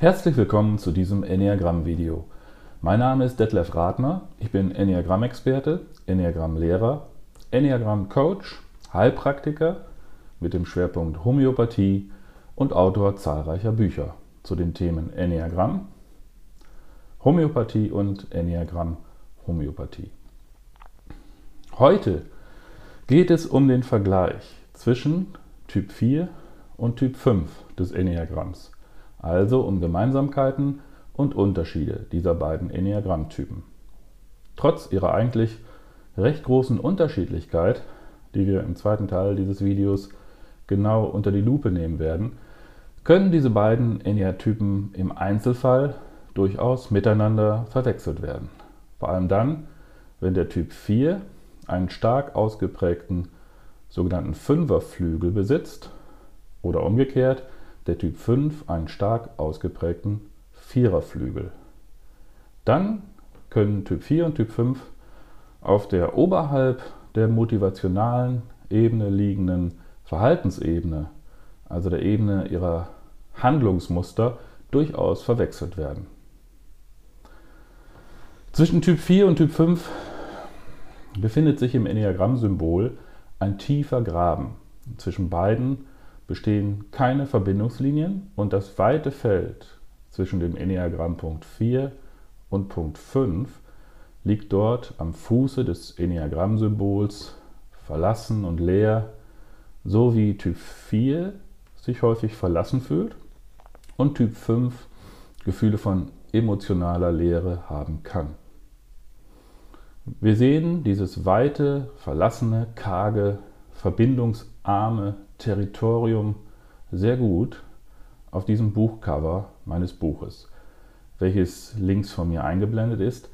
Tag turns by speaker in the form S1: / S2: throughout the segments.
S1: Herzlich willkommen zu diesem Enneagramm-Video. Mein Name ist Detlef Radner, ich bin Enneagramm-Experte, Enneagramm-Lehrer, Enneagramm-Coach, Heilpraktiker mit dem Schwerpunkt Homöopathie und Autor zahlreicher Bücher zu den Themen Enneagramm, Homöopathie und Enneagramm-Homöopathie. Heute geht es um den Vergleich zwischen Typ 4 und Typ 5 des Enneagramms, also um Gemeinsamkeiten und Unterschiede dieser beiden Enneagrammtypen. Trotz ihrer eigentlich recht großen Unterschiedlichkeit, die wir im zweiten Teil dieses Videos genau unter die Lupe nehmen werden, können diese beiden Enneatypen im Einzelfall durchaus miteinander verwechselt werden. Vor allem dann, wenn der Typ 4 einen stark ausgeprägten sogenannten Fünferflügel besitzt oder umgekehrt der Typ 5 einen stark ausgeprägten Viererflügel. Dann können Typ 4 und Typ 5 auf der oberhalb der motivationalen Ebene liegenden Verhaltensebene, also der Ebene ihrer Handlungsmuster, durchaus verwechselt werden. Zwischen Typ 4 und Typ 5 befindet sich im Enneagramm-Symbol ein tiefer Graben. Zwischen beiden bestehen keine Verbindungslinien und das weite Feld zwischen dem Enneagramm Punkt 4 und Punkt 5 liegt dort am Fuße des Enneagramm-Symbols verlassen und leer, so wie Typ 4 sich häufig verlassen fühlt und Typ 5 Gefühle von emotionaler Leere haben kann. Wir sehen dieses weite, verlassene, karge, verbindungsarme Territorium sehr gut auf diesem Buchcover meines Buches, welches links von mir eingeblendet ist,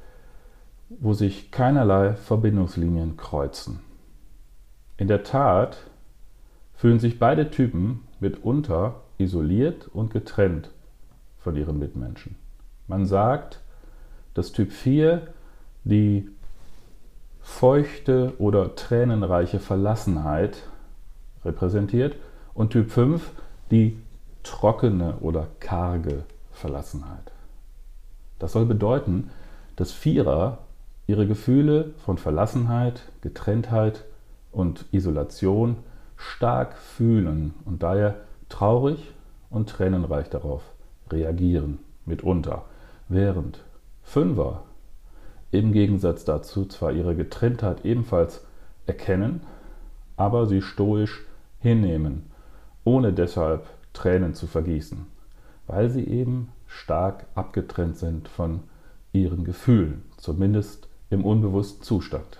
S1: wo sich keinerlei Verbindungslinien kreuzen. In der Tat fühlen sich beide Typen mitunter isoliert und getrennt von ihren Mitmenschen. Man sagt, dass Typ 4 die feuchte oder tränenreiche Verlassenheit repräsentiert und Typ 5 die trockene oder karge Verlassenheit. Das soll bedeuten, dass Vierer ihre Gefühle von Verlassenheit, Getrenntheit und Isolation stark fühlen und daher traurig und tränenreich darauf reagieren, mitunter, während Fünfer im Gegensatz dazu zwar ihre Getrenntheit ebenfalls erkennen, aber sie stoisch hinnehmen, ohne deshalb Tränen zu vergießen, weil sie eben stark abgetrennt sind von ihren Gefühlen, zumindest im unbewussten Zustand.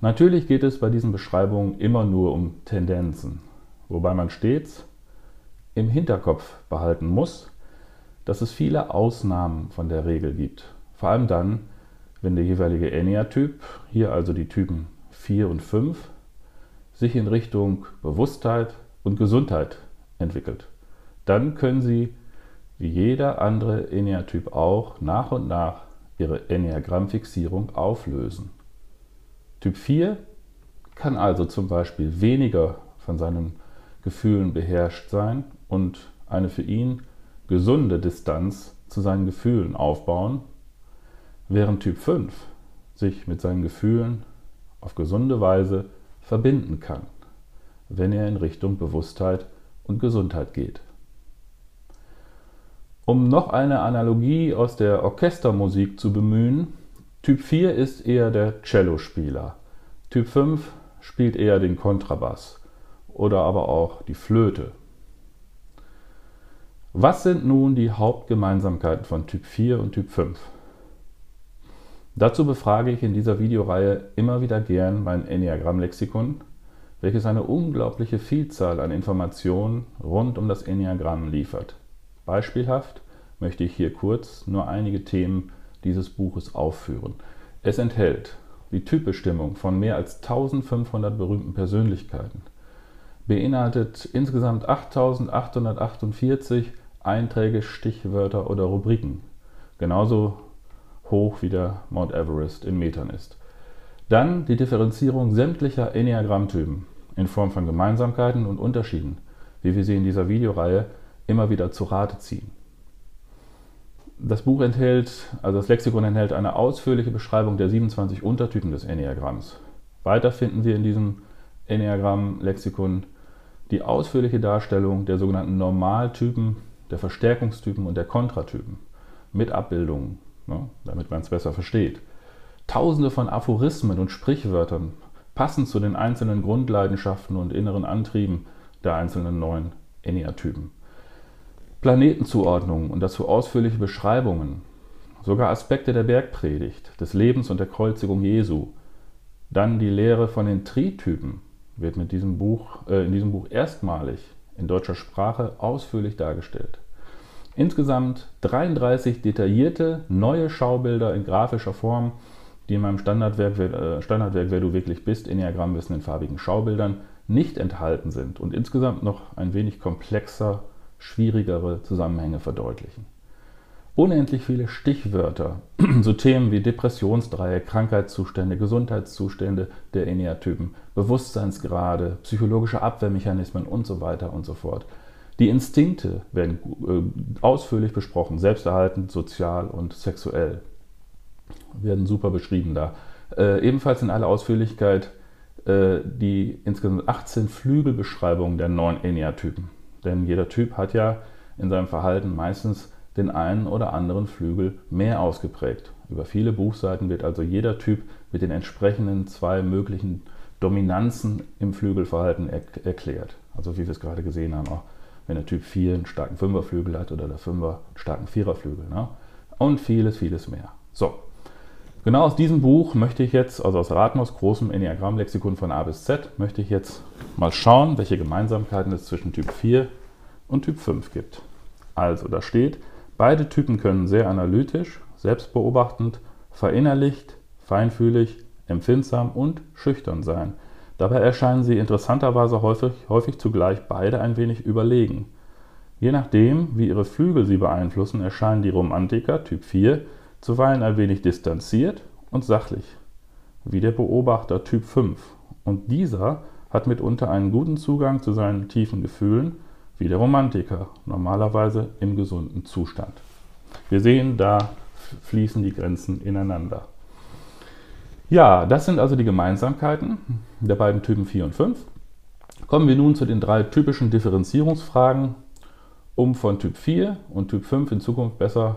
S1: Natürlich geht es bei diesen Beschreibungen immer nur um Tendenzen, wobei man stets im Hinterkopf behalten muss, dass es viele Ausnahmen von der Regel gibt. Vor allem dann, wenn der jeweilige Enneatyp, hier also die Typen 4 und 5, sich in Richtung Bewusstheit und Gesundheit entwickelt. Dann können Sie, wie jeder andere Enneatyp auch, nach und nach Ihre Enneagrammfixierung auflösen. Typ 4 kann also zum Beispiel weniger von seinen Gefühlen beherrscht sein und eine für ihn gesunde Distanz zu seinen Gefühlen aufbauen, während Typ 5 sich mit seinen Gefühlen auf gesunde Weise verbinden kann, wenn er in Richtung Bewusstheit und Gesundheit geht. Um noch eine Analogie aus der Orchestermusik zu bemühen, Typ 4 ist eher der Cellospieler, Typ 5 spielt eher den Kontrabass oder aber auch die Flöte. Was sind nun die Hauptgemeinsamkeiten von Typ 4 und Typ 5? Dazu befrage ich in dieser Videoreihe immer wieder gern mein Enneagramm-Lexikon, welches eine unglaubliche Vielzahl an Informationen rund um das Enneagramm liefert. Beispielhaft möchte ich hier kurz nur einige Themen dieses Buches aufführen. Es enthält die Typbestimmung von mehr als 1500 berühmten Persönlichkeiten, beinhaltet insgesamt 8848 Einträge, Stichwörter oder Rubriken, genauso hoch wie der Mount Everest in Metern ist. Dann die Differenzierung sämtlicher Enneagrammtypen in Form von Gemeinsamkeiten und Unterschieden, wie wir sie in dieser Videoreihe immer wieder zu Rate ziehen. das Buch enthält, also das Lexikon enthält eine ausführliche Beschreibung der 27 Untertypen des Enneagramms. Weiter finden wir in diesem Enneagramm-Lexikon die ausführliche Darstellung der sogenannten Normaltypen, der Verstärkungstypen und der Kontratypen mit Abbildungen, ne, damit man es besser versteht. Tausende von Aphorismen und Sprichwörtern passend zu den einzelnen Grundleidenschaften und inneren Antrieben der einzelnen neun Enneatypen. Planetenzuordnungen und dazu ausführliche Beschreibungen, sogar Aspekte der Bergpredigt, des Lebens und der Kreuzigung Jesu. Dann die Lehre von den Tritypen wird mit diesem Buch, äh, in diesem Buch erstmalig in deutscher Sprache ausführlich dargestellt. Insgesamt 33 detaillierte neue Schaubilder in grafischer Form, die in meinem Standardwerk, äh, Standardwerk Wer du wirklich bist, Enneagrammwissen in farbigen Schaubildern, nicht enthalten sind und insgesamt noch ein wenig komplexer schwierigere Zusammenhänge verdeutlichen. Unendlich viele Stichwörter, so Themen wie Depressionsdreieck, Krankheitszustände, Gesundheitszustände der Eneatypen, Bewusstseinsgrade, psychologische Abwehrmechanismen und so weiter und so fort. Die Instinkte werden äh, ausführlich besprochen, selbsterhaltend, sozial und sexuell. Werden super beschrieben da. Äh, ebenfalls in aller Ausführlichkeit äh, die insgesamt 18 Flügelbeschreibungen der neun Eneatypen. Denn jeder Typ hat ja in seinem Verhalten meistens den einen oder anderen Flügel mehr ausgeprägt. Über viele Buchseiten wird also jeder Typ mit den entsprechenden zwei möglichen Dominanzen im Flügelverhalten er erklärt. Also wie wir es gerade gesehen haben, auch wenn der Typ 4 einen starken Fünferflügel hat oder der Fünfer einen starken Viererflügel. Ne? Und vieles, vieles mehr. So, genau aus diesem Buch möchte ich jetzt, also aus Ratmos großem Enneagramm-Lexikon von A bis Z, möchte ich jetzt mal schauen, welche Gemeinsamkeiten es zwischen Typ 4 und Typ 5 gibt. Also, da steht, beide Typen können sehr analytisch, selbstbeobachtend, verinnerlicht, feinfühlig, empfindsam und schüchtern sein. Dabei erscheinen sie interessanterweise häufig, häufig zugleich beide ein wenig überlegen. Je nachdem, wie ihre Flügel sie beeinflussen, erscheinen die Romantiker Typ 4 zuweilen ein wenig distanziert und sachlich, wie der Beobachter Typ 5. Und dieser hat mitunter einen guten Zugang zu seinen tiefen Gefühlen wie der Romantiker, normalerweise im gesunden Zustand. Wir sehen, da fließen die Grenzen ineinander. Ja, das sind also die Gemeinsamkeiten der beiden Typen 4 und 5. Kommen wir nun zu den drei typischen Differenzierungsfragen, um von Typ 4 und Typ 5 in Zukunft besser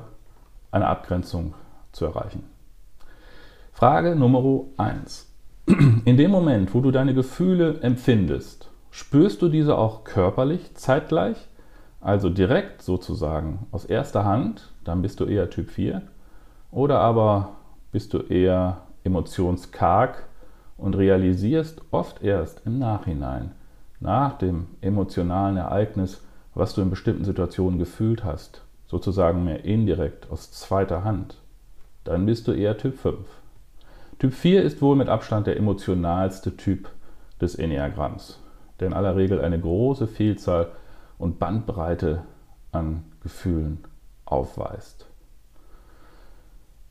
S1: eine Abgrenzung zu erreichen. Frage Nummer 1. In dem Moment, wo du deine Gefühle empfindest, Spürst du diese auch körperlich zeitgleich? Also direkt sozusagen aus erster Hand, dann bist du eher Typ 4. Oder aber bist du eher emotionskarg und realisierst oft erst im Nachhinein, nach dem emotionalen Ereignis, was du in bestimmten Situationen gefühlt hast, sozusagen mehr indirekt aus zweiter Hand. Dann bist du eher Typ 5. Typ 4 ist wohl mit Abstand der emotionalste Typ des Enneagramms der in aller Regel eine große Vielzahl und Bandbreite an Gefühlen aufweist.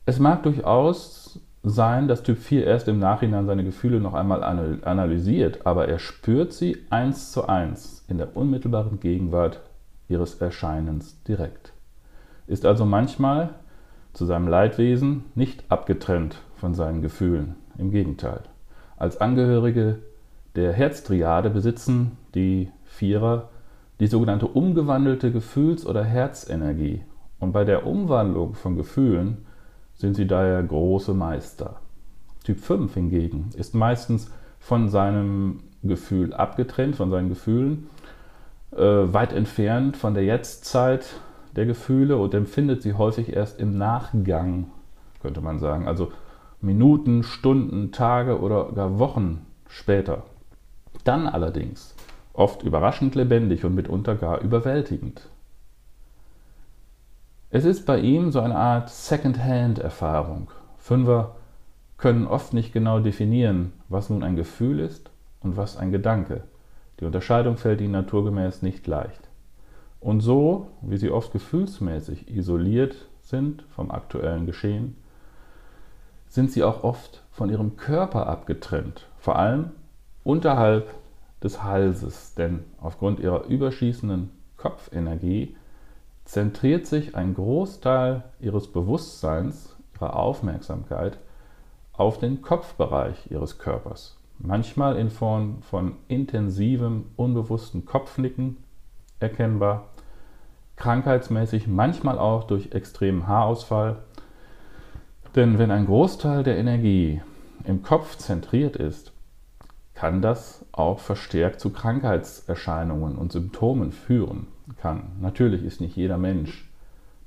S1: Es mag durchaus sein, dass Typ 4 erst im Nachhinein seine Gefühle noch einmal analysiert, aber er spürt sie eins zu eins in der unmittelbaren Gegenwart ihres Erscheinens direkt. Ist also manchmal zu seinem Leidwesen nicht abgetrennt von seinen Gefühlen. Im Gegenteil. Als Angehörige der Herztriade besitzen die Vierer die sogenannte umgewandelte Gefühls- oder Herzenergie. Und bei der Umwandlung von Gefühlen sind sie daher große Meister. Typ 5 hingegen ist meistens von seinem Gefühl abgetrennt, von seinen Gefühlen, äh, weit entfernt von der Jetztzeit der Gefühle und empfindet sie häufig erst im Nachgang, könnte man sagen. Also Minuten, Stunden, Tage oder gar Wochen später. Dann allerdings oft überraschend lebendig und mitunter gar überwältigend. Es ist bei ihm so eine Art Second-Hand-Erfahrung. Fünfer können oft nicht genau definieren, was nun ein Gefühl ist und was ein Gedanke. Die Unterscheidung fällt ihnen naturgemäß nicht leicht. Und so, wie sie oft gefühlsmäßig isoliert sind vom aktuellen Geschehen, sind sie auch oft von ihrem Körper abgetrennt, vor allem unterhalb des Halses, denn aufgrund ihrer überschießenden Kopfenergie zentriert sich ein Großteil ihres Bewusstseins, ihrer Aufmerksamkeit auf den Kopfbereich ihres Körpers. Manchmal in Form von intensivem, unbewussten Kopfnicken erkennbar, krankheitsmäßig, manchmal auch durch extremen Haarausfall. Denn wenn ein Großteil der Energie im Kopf zentriert ist, kann das auch verstärkt zu Krankheitserscheinungen und Symptomen führen kann. Natürlich ist nicht jeder Mensch,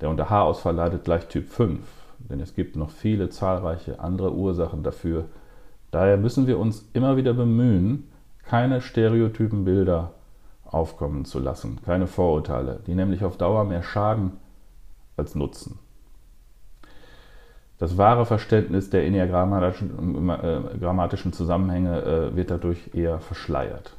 S1: der unter Haarausfall leidet, gleich Typ 5, denn es gibt noch viele zahlreiche andere Ursachen dafür. Daher müssen wir uns immer wieder bemühen, keine stereotypen Bilder aufkommen zu lassen, keine Vorurteile, die nämlich auf Dauer mehr schaden als nutzen. Das wahre Verständnis der enneagrammatischen Zusammenhänge äh, wird dadurch eher verschleiert.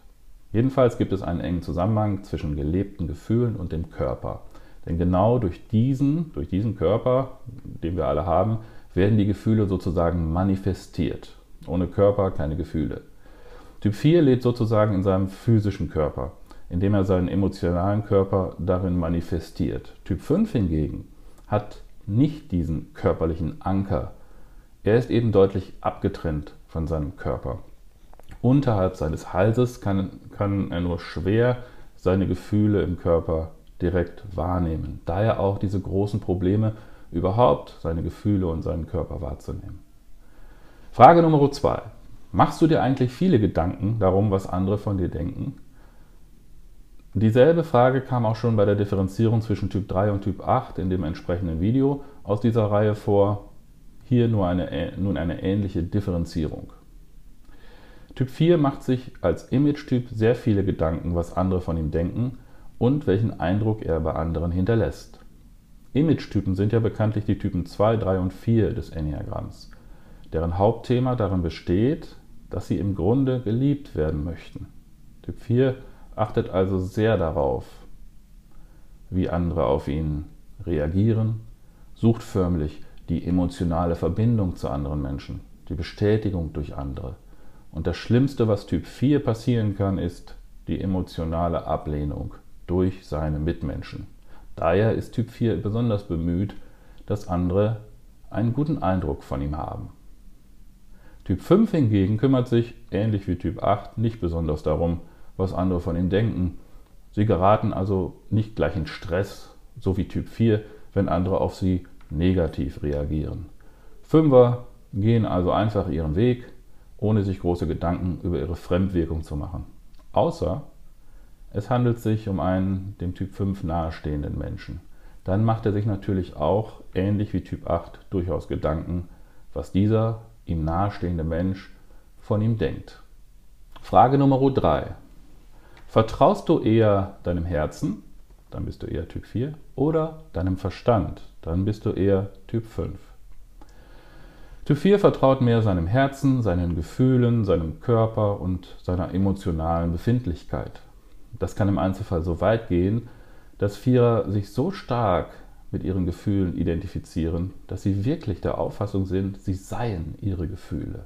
S1: Jedenfalls gibt es einen engen Zusammenhang zwischen gelebten Gefühlen und dem Körper. Denn genau durch diesen, durch diesen Körper, den wir alle haben, werden die Gefühle sozusagen manifestiert. Ohne Körper keine Gefühle. Typ 4 lebt sozusagen in seinem physischen Körper, indem er seinen emotionalen Körper darin manifestiert. Typ 5 hingegen hat nicht diesen körperlichen Anker. Er ist eben deutlich abgetrennt von seinem Körper. Unterhalb seines Halses kann, kann er nur schwer seine Gefühle im Körper direkt wahrnehmen. Daher auch diese großen Probleme, überhaupt seine Gefühle und seinen Körper wahrzunehmen. Frage Nummer zwei. Machst du dir eigentlich viele Gedanken darum, was andere von dir denken? Dieselbe Frage kam auch schon bei der Differenzierung zwischen Typ 3 und Typ 8 in dem entsprechenden Video aus dieser Reihe vor. Hier nur eine, nun eine ähnliche Differenzierung. Typ 4 macht sich als Image-Typ sehr viele Gedanken, was andere von ihm denken und welchen Eindruck er bei anderen hinterlässt. Image-Typen sind ja bekanntlich die Typen 2, 3 und 4 des Enneagramms, deren Hauptthema darin besteht, dass sie im Grunde geliebt werden möchten. Typ 4 achtet also sehr darauf, wie andere auf ihn reagieren, sucht förmlich die emotionale Verbindung zu anderen Menschen, die Bestätigung durch andere. Und das Schlimmste, was Typ 4 passieren kann, ist die emotionale Ablehnung durch seine Mitmenschen. Daher ist Typ 4 besonders bemüht, dass andere einen guten Eindruck von ihm haben. Typ 5 hingegen kümmert sich, ähnlich wie Typ 8, nicht besonders darum, was andere von ihm denken. Sie geraten also nicht gleich in Stress, so wie Typ 4, wenn andere auf sie negativ reagieren. Fünfer gehen also einfach ihren Weg, ohne sich große Gedanken über ihre Fremdwirkung zu machen. Außer es handelt sich um einen dem Typ 5 nahestehenden Menschen. Dann macht er sich natürlich auch, ähnlich wie Typ 8, durchaus Gedanken, was dieser ihm nahestehende Mensch von ihm denkt. Frage Nummer 3. Vertraust du eher deinem Herzen, dann bist du eher Typ 4, oder deinem Verstand, dann bist du eher Typ 5. Typ 4 vertraut mehr seinem Herzen, seinen Gefühlen, seinem Körper und seiner emotionalen Befindlichkeit. Das kann im Einzelfall so weit gehen, dass Vierer sich so stark mit ihren Gefühlen identifizieren, dass sie wirklich der Auffassung sind, sie seien ihre Gefühle.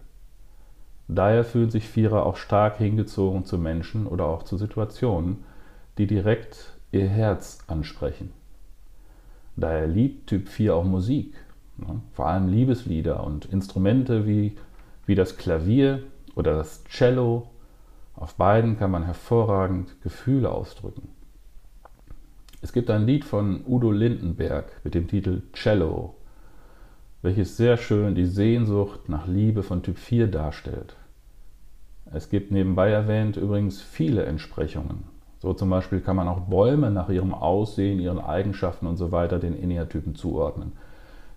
S1: Daher fühlen sich Vierer auch stark hingezogen zu Menschen oder auch zu Situationen, die direkt ihr Herz ansprechen. Daher liebt Typ 4 auch Musik, ne? vor allem Liebeslieder und Instrumente wie, wie das Klavier oder das Cello. Auf beiden kann man hervorragend Gefühle ausdrücken. Es gibt ein Lied von Udo Lindenberg mit dem Titel Cello welches sehr schön die Sehnsucht nach Liebe von Typ 4 darstellt. Es gibt nebenbei erwähnt übrigens viele Entsprechungen. So zum Beispiel kann man auch Bäume nach ihrem Aussehen, ihren Eigenschaften und so weiter den Eneatypen zuordnen.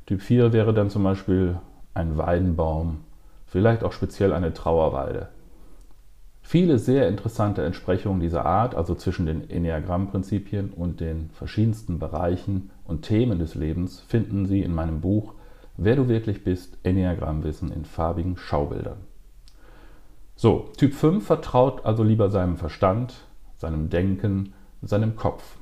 S1: Typ 4 wäre dann zum Beispiel ein Weidenbaum, vielleicht auch speziell eine Trauerweide. Viele sehr interessante Entsprechungen dieser Art, also zwischen den Enneagramm-Prinzipien und den verschiedensten Bereichen und Themen des Lebens, finden Sie in meinem Buch Wer du wirklich bist, Enneagrammwissen in farbigen Schaubildern. So, Typ 5 vertraut also lieber seinem Verstand, seinem Denken, seinem Kopf.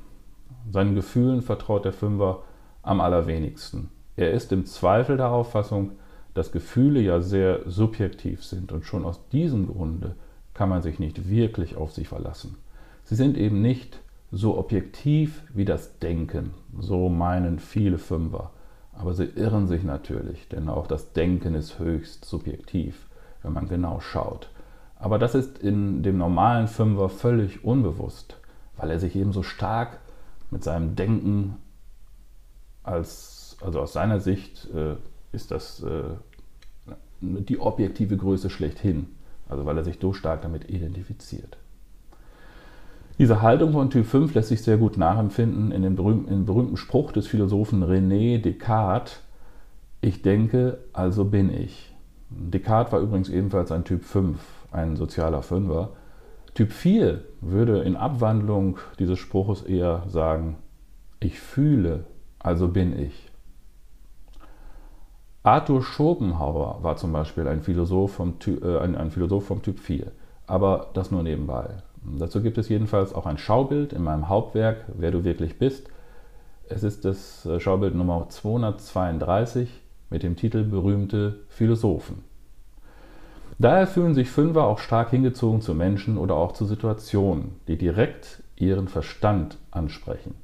S1: Seinen Gefühlen vertraut der Fünfer am allerwenigsten. Er ist im Zweifel der Auffassung, dass Gefühle ja sehr subjektiv sind und schon aus diesem Grunde kann man sich nicht wirklich auf sie verlassen. Sie sind eben nicht so objektiv wie das Denken, so meinen viele Fünfer. Aber sie irren sich natürlich, denn auch das Denken ist höchst subjektiv, wenn man genau schaut. Aber das ist in dem normalen Fünfer völlig unbewusst, weil er sich eben so stark mit seinem Denken als, also aus seiner Sicht äh, ist das äh, die objektive Größe schlechthin, also weil er sich so stark damit identifiziert. Diese Haltung von Typ 5 lässt sich sehr gut nachempfinden in dem berühmten, in dem berühmten Spruch des Philosophen René Descartes, ich denke, also bin ich. Descartes war übrigens ebenfalls ein Typ 5, ein sozialer Fünfer. Typ 4 würde in Abwandlung dieses Spruches eher sagen, ich fühle, also bin ich. Arthur Schopenhauer war zum Beispiel ein Philosoph vom, äh, ein, ein Philosoph vom Typ 4, aber das nur nebenbei. Dazu gibt es jedenfalls auch ein Schaubild in meinem Hauptwerk, Wer du wirklich bist. Es ist das äh, Schaubild Nummer 232 mit dem Titel Berühmte Philosophen. Daher fühlen sich Fünfer auch stark hingezogen zu Menschen oder auch zu Situationen, die direkt ihren Verstand ansprechen.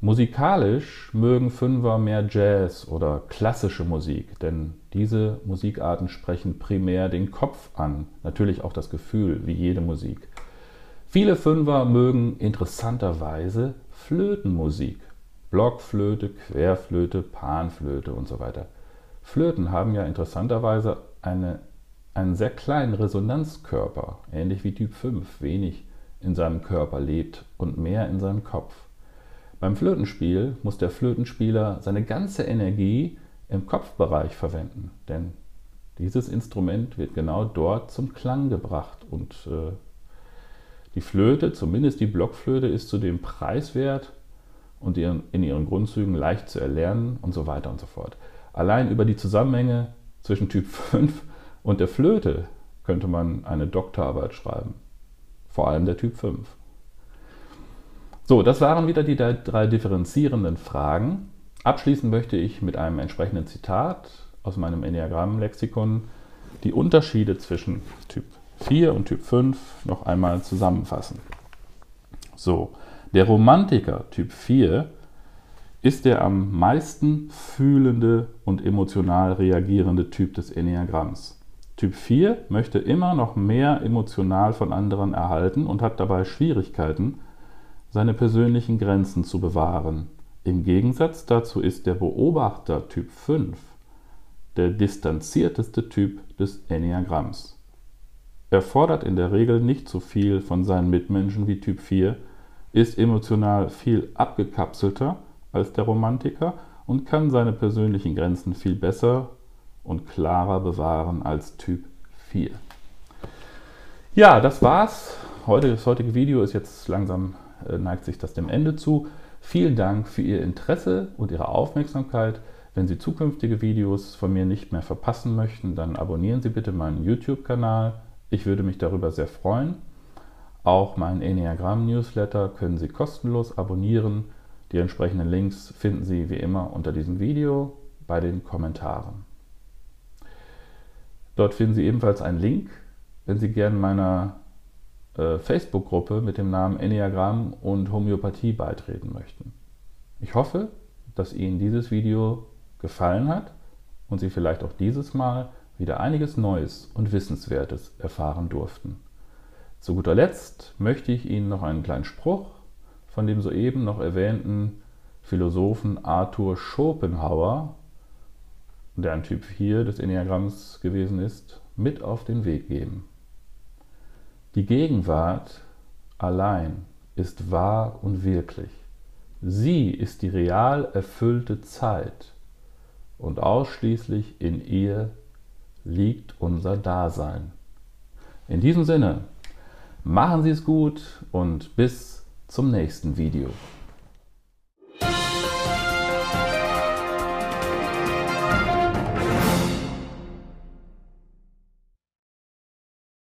S1: Musikalisch mögen Fünfer mehr Jazz oder klassische Musik, denn diese Musikarten sprechen primär den Kopf an, natürlich auch das Gefühl, wie jede Musik. Viele Fünfer mögen interessanterweise Flötenmusik, Blockflöte, Querflöte, Panflöte und so weiter. Flöten haben ja interessanterweise eine, einen sehr kleinen Resonanzkörper, ähnlich wie Typ 5, wenig in seinem Körper lebt und mehr in seinem Kopf. Beim Flötenspiel muss der Flötenspieler seine ganze Energie im Kopfbereich verwenden, denn dieses Instrument wird genau dort zum Klang gebracht und äh, die Flöte, zumindest die Blockflöte, ist zudem preiswert und in ihren Grundzügen leicht zu erlernen und so weiter und so fort. Allein über die Zusammenhänge zwischen Typ 5 und der Flöte könnte man eine Doktorarbeit schreiben. Vor allem der Typ 5. So, das waren wieder die drei differenzierenden Fragen. Abschließen möchte ich mit einem entsprechenden Zitat aus meinem Enneagramm-Lexikon die Unterschiede zwischen Typ 4 und Typ 5 noch einmal zusammenfassen. So, der Romantiker Typ 4 ist der am meisten fühlende und emotional reagierende Typ des Enneagramms. Typ 4 möchte immer noch mehr emotional von anderen erhalten und hat dabei Schwierigkeiten, seine persönlichen Grenzen zu bewahren. Im Gegensatz dazu ist der Beobachter Typ 5 der distanzierteste Typ des Enneagramms. Er fordert in der Regel nicht so viel von seinen Mitmenschen wie Typ 4, ist emotional viel abgekapselter als der Romantiker und kann seine persönlichen Grenzen viel besser und klarer bewahren als Typ 4. Ja, das war's. Heute, das heutige Video ist jetzt langsam äh, neigt sich das dem Ende zu. Vielen Dank für Ihr Interesse und Ihre Aufmerksamkeit. Wenn Sie zukünftige Videos von mir nicht mehr verpassen möchten, dann abonnieren Sie bitte meinen YouTube-Kanal. Ich würde mich darüber sehr freuen. Auch meinen Enneagramm-Newsletter können Sie kostenlos abonnieren. Die entsprechenden Links finden Sie wie immer unter diesem Video bei den Kommentaren. Dort finden Sie ebenfalls einen Link, wenn Sie gerne meiner äh, Facebook-Gruppe mit dem Namen Enneagramm und Homöopathie beitreten möchten. Ich hoffe, dass Ihnen dieses Video gefallen hat und Sie vielleicht auch dieses Mal wieder einiges Neues und Wissenswertes erfahren durften. Zu guter Letzt möchte ich Ihnen noch einen kleinen Spruch von dem soeben noch erwähnten Philosophen Arthur Schopenhauer, der ein Typ 4 des Enneagramms gewesen ist, mit auf den Weg geben. Die Gegenwart allein ist wahr und wirklich. Sie ist die real erfüllte Zeit und ausschließlich in ihr liegt unser Dasein. In diesem Sinne, machen Sie es gut und bis zum nächsten Video.